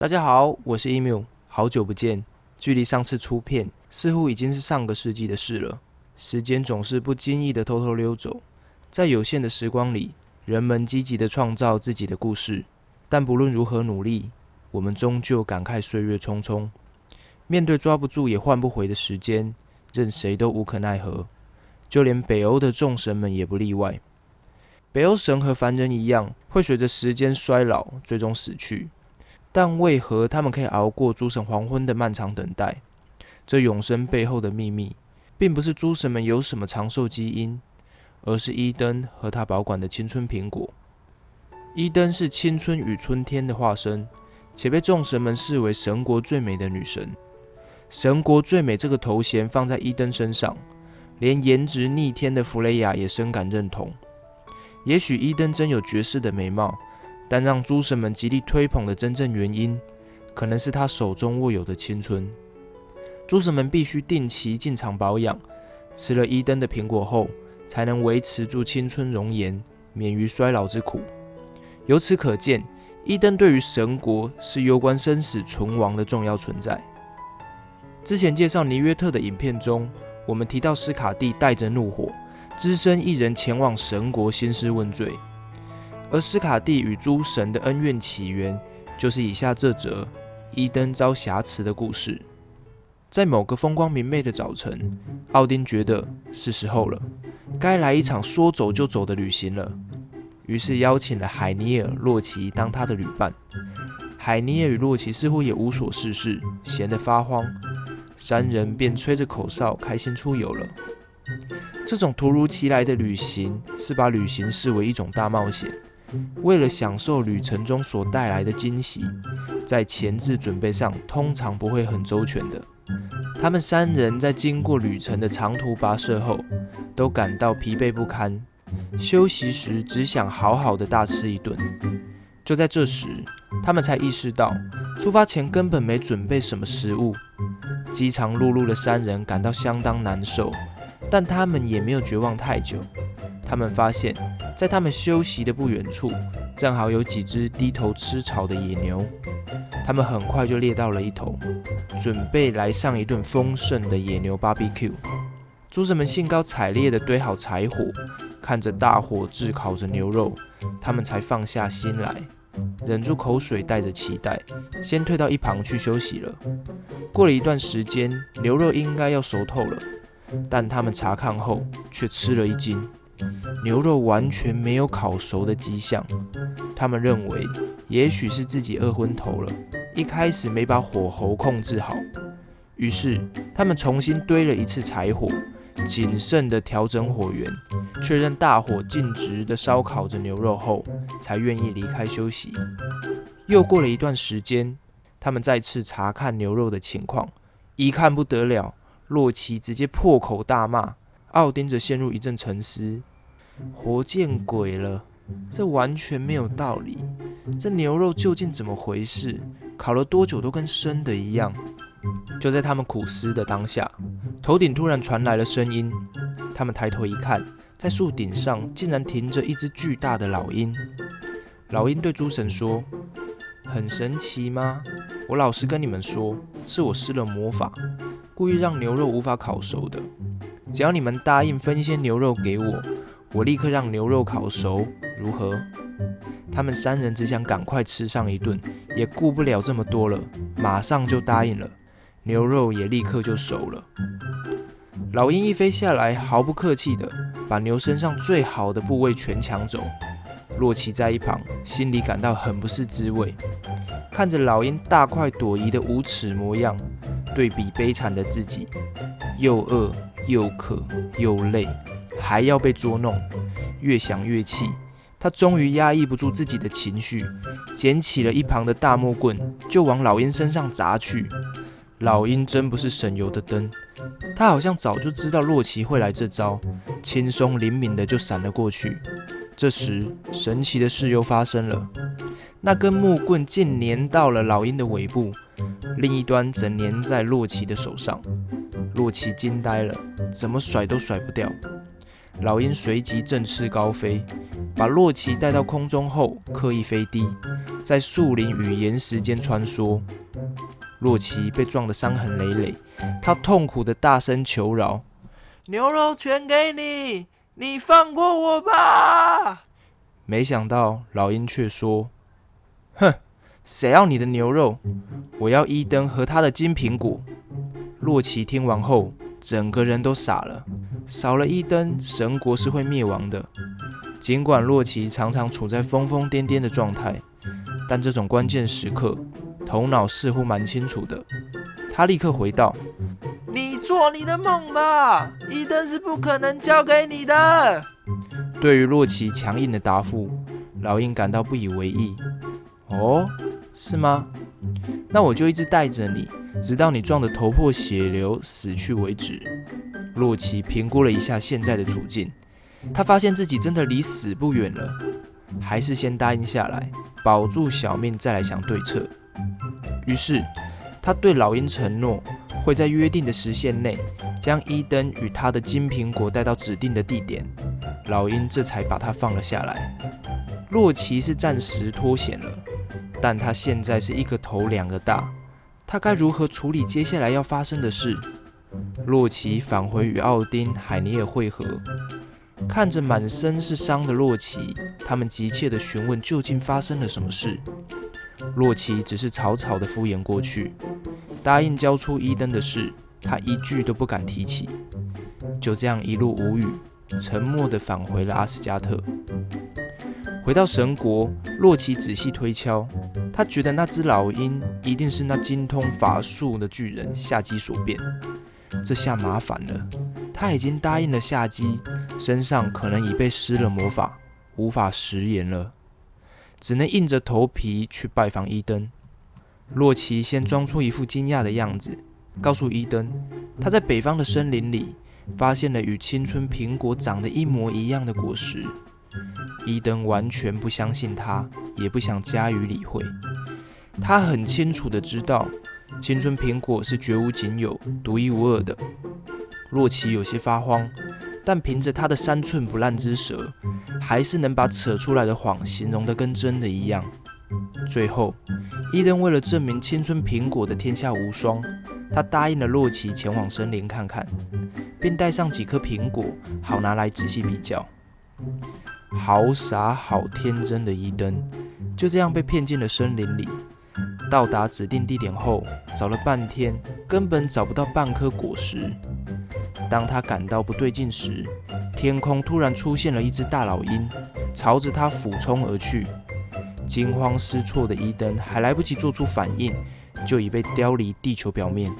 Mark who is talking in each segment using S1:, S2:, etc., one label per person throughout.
S1: 大家好，我是 emu，好久不见。距离上次出片，似乎已经是上个世纪的事了。时间总是不经意的偷偷溜走，在有限的时光里，人们积极的创造自己的故事。但不论如何努力，我们终究感慨岁月匆匆。面对抓不住也换不回的时间，任谁都无可奈何。就连北欧的众神们也不例外。北欧神和凡人一样，会随着时间衰老，最终死去。但为何他们可以熬过诸神黄昏的漫长等待？这永生背后的秘密，并不是诸神们有什么长寿基因，而是伊登和他保管的青春苹果。伊登是青春与春天的化身，且被众神们视为神国最美的女神。神国最美这个头衔放在伊登身上，连颜值逆天的弗雷亚也深感认同。也许伊登真有绝世的美貌。但让诸神们极力推捧的真正原因，可能是他手中握有的青春。诸神们必须定期进场保养，吃了伊登的苹果后，才能维持住青春容颜，免于衰老之苦。由此可见，伊登对于神国是攸关生死存亡的重要存在。之前介绍尼约特的影片中，我们提到斯卡蒂带着怒火，只身一人前往神国兴师问罪。而斯卡蒂与诸神的恩怨起源，就是以下这则伊登遭瑕疵的故事。在某个风光明媚的早晨，奥丁觉得是时候了，该来一场说走就走的旅行了。于是邀请了海尼尔、洛奇当他的旅伴。海尼尔与洛奇似乎也无所事事，闲得发慌，三人便吹着口哨，开心出游了。这种突如其来的旅行，是把旅行视为一种大冒险。为了享受旅程中所带来的惊喜，在前置准备上通常不会很周全的。他们三人在经过旅程的长途跋涉后，都感到疲惫不堪，休息时只想好好的大吃一顿。就在这时，他们才意识到出发前根本没准备什么食物。饥肠辘辘的三人感到相当难受，但他们也没有绝望太久。他们发现。在他们休息的不远处，正好有几只低头吃草的野牛。他们很快就猎到了一头，准备来上一顿丰盛的野牛 BBQ。诸神们兴高采烈地堆好柴火，看着大火炙烤着牛肉，他们才放下心来，忍住口水，带着期待，先退到一旁去休息了。过了一段时间，牛肉应该要熟透了，但他们查看后却吃了一惊。牛肉完全没有烤熟的迹象，他们认为也许是自己饿昏头了，一开始没把火候控制好。于是他们重新堆了一次柴火，谨慎地调整火源，确认大火尽职地烧烤着牛肉后，才愿意离开休息。又过了一段时间，他们再次查看牛肉的情况，一看不得了，洛奇直接破口大骂。奥丁则陷入一阵沉思，活见鬼了！这完全没有道理。这牛肉究竟怎么回事？烤了多久都跟生的一样。就在他们苦思的当下，头顶突然传来了声音。他们抬头一看，在树顶上竟然停着一只巨大的老鹰。老鹰对诸神说：“很神奇吗？我老实跟你们说，是我施了魔法，故意让牛肉无法烤熟的。”只要你们答应分一些牛肉给我，我立刻让牛肉烤熟，如何？他们三人只想赶快吃上一顿，也顾不了这么多了，马上就答应了。牛肉也立刻就熟了。老鹰一飞下来，毫不客气的把牛身上最好的部位全抢走。洛奇在一旁心里感到很不是滋味，看着老鹰大快朵颐的无耻模样，对比悲惨的自己，又饿。又渴又累，还要被捉弄，越想越气。他终于压抑不住自己的情绪，捡起了一旁的大木棍，就往老鹰身上砸去。老鹰真不是省油的灯，他好像早就知道洛奇会来这招，轻松灵敏的就闪了过去。这时，神奇的事又发生了，那根木棍竟粘到了老鹰的尾部，另一端则粘在洛奇的手上。洛奇惊呆了，怎么甩都甩不掉。老鹰随即振翅高飞，把洛奇带到空中后，刻意飞低，在树林与岩石间穿梭。洛奇被撞得伤痕累累，他痛苦的大声求饶：“牛肉全给你，你放过我吧！”没想到老鹰却说：“哼，谁要你的牛肉？我要伊登和他的金苹果。”洛奇听完后，整个人都傻了。少了一灯，神国是会灭亡的。尽管洛奇常常处在疯疯癫癫的状态，但这种关键时刻，头脑似乎蛮清楚的。他立刻回道：“你做你的梦吧，伊登是不可能交给你的。”对于洛奇强硬的答复，老鹰感到不以为意。哦，是吗？那我就一直带着你，直到你撞得头破血流、死去为止。洛奇评估了一下现在的处境，他发现自己真的离死不远了，还是先答应下来，保住小命，再来想对策。于是，他对老鹰承诺，会在约定的时限内，将伊登与他的金苹果带到指定的地点。老鹰这才把他放了下来。洛奇是暂时脱险了，但他现在是一个头两个大，他该如何处理接下来要发生的事？洛奇返回与奥丁、海尼尔会合，看着满身是伤的洛奇，他们急切地询问究竟发生了什么事。洛奇只是草草地敷衍过去，答应交出伊登的事，他一句都不敢提起。就这样一路无语。沉默地返回了阿斯加特。回到神国，洛奇仔细推敲，他觉得那只老鹰一定是那精通法术的巨人夏基所变。这下麻烦了，他已经答应了夏基，身上可能已被施了魔法，无法食言了，只能硬着头皮去拜访伊登。洛奇先装出一副惊讶的样子，告诉伊登，他在北方的森林里。发现了与青春苹果长得一模一样的果实，伊登完全不相信他，也不想加以理会。他很清楚的知道，青春苹果是绝无仅有、独一无二的。洛奇有些发慌，但凭着他的三寸不烂之舌，还是能把扯出来的谎形容得跟真的一样。最后，伊登为了证明青春苹果的天下无双，他答应了洛奇前往森林看看。并带上几颗苹果，好拿来仔细比较。好傻好天真的伊登，就这样被骗进了森林里。到达指定地点后，找了半天，根本找不到半颗果实。当他感到不对劲时，天空突然出现了一只大老鹰，朝着他俯冲而去。惊慌失措的伊登还来不及做出反应，就已被叼离地球表面。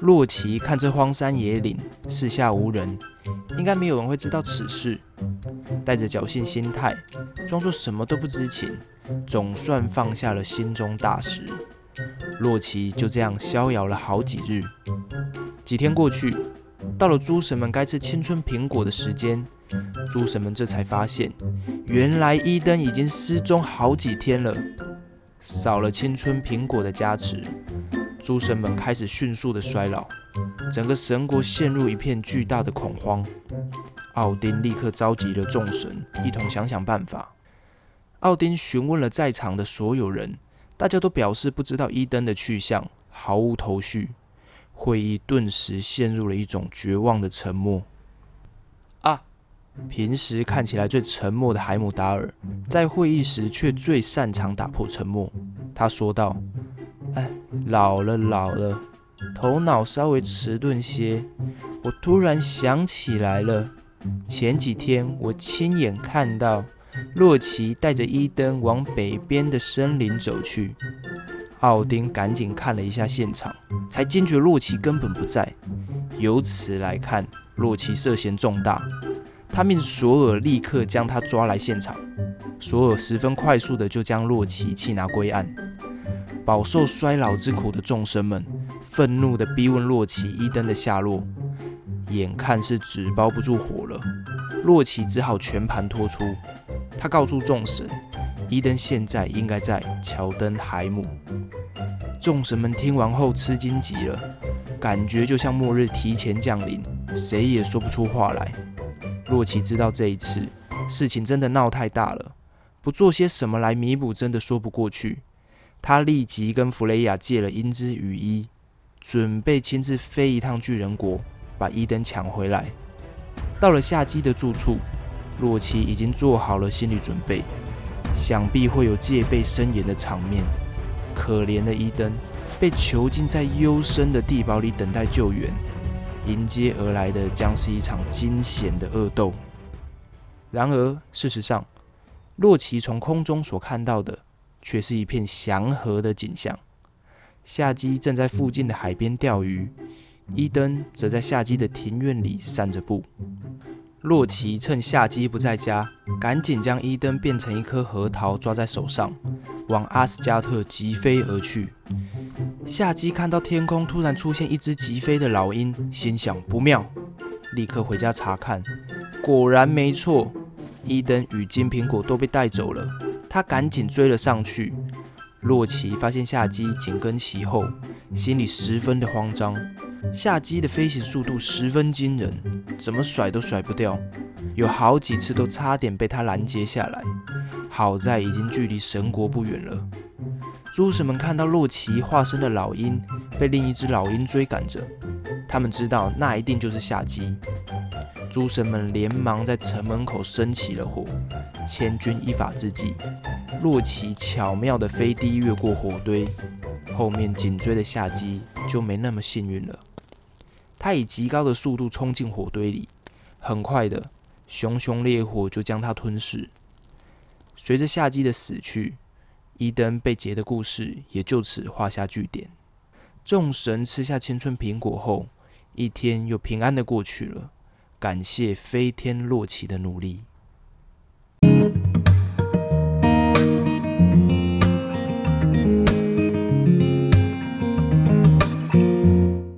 S1: 洛奇看这荒山野岭，四下无人，应该没有人会知道此事。带着侥幸心态，装作什么都不知情，总算放下了心中大石。洛奇就这样逍遥了好几日。几天过去，到了诸神们该吃青春苹果的时间，诸神们这才发现，原来伊登已经失踪好几天了，少了青春苹果的加持。诸神们开始迅速的衰老，整个神国陷入一片巨大的恐慌。奥丁立刻召集了众神，一同想想办法。奥丁询问了在场的所有人，大家都表示不知道伊登的去向，毫无头绪。会议顿时陷入了一种绝望的沉默。啊！平时看起来最沉默的海姆达尔，在会议时却最擅长打破沉默。他说道。哎，老了老了，头脑稍微迟钝些。我突然想起来了，前几天我亲眼看到洛奇带着伊登往北边的森林走去。奥丁赶紧看了一下现场，才惊觉洛奇根本不在。由此来看，洛奇涉嫌重大。他命索尔立刻将他抓来现场。索尔十分快速的就将洛奇缉拿归案。饱受衰老之苦的众生们愤怒地逼问洛奇伊登的下落，眼看是纸包不住火了，洛奇只好全盘托出。他告诉众神，伊登现在应该在乔登海姆。众神们听完后吃惊极了，感觉就像末日提前降临，谁也说不出话来。洛奇知道这一次事情真的闹太大了，不做些什么来弥补，真的说不过去。他立即跟弗雷亚借了鹰之羽衣，准备亲自飞一趟巨人国，把伊登抢回来。到了夏姬的住处，洛奇已经做好了心理准备，想必会有戒备森严的场面。可怜的伊登被囚禁在幽深的地堡里，等待救援。迎接而来的将是一场惊险的恶斗。然而，事实上，洛奇从空中所看到的。却是一片祥和的景象。夏姬正在附近的海边钓鱼，伊登则在夏姬的庭院里散着步。洛奇趁夏姬不在家，赶紧将伊登变成一颗核桃抓在手上，往阿斯加特疾飞而去。夏姬看到天空突然出现一只疾飞的老鹰，心想不妙，立刻回家查看，果然没错，伊登与金苹果都被带走了。他赶紧追了上去。洛奇发现夏姬紧跟其后，心里十分的慌张。夏姬的飞行速度十分惊人，怎么甩都甩不掉，有好几次都差点被他拦截下来。好在已经距离神国不远了。诸神们看到洛奇化身的老鹰被另一只老鹰追赶着，他们知道那一定就是夏姬。诸神们连忙在城门口升起了火。千钧一发之际，洛奇巧妙地飞低越过火堆，后面紧追的夏姬就没那么幸运了。他以极高的速度冲进火堆里，很快的，熊熊烈火就将他吞噬。随着夏姬的死去，伊登被劫的故事也就此画下句点。众神吃下青春苹果后，一天又平安的过去了。感谢飞天洛奇的努力。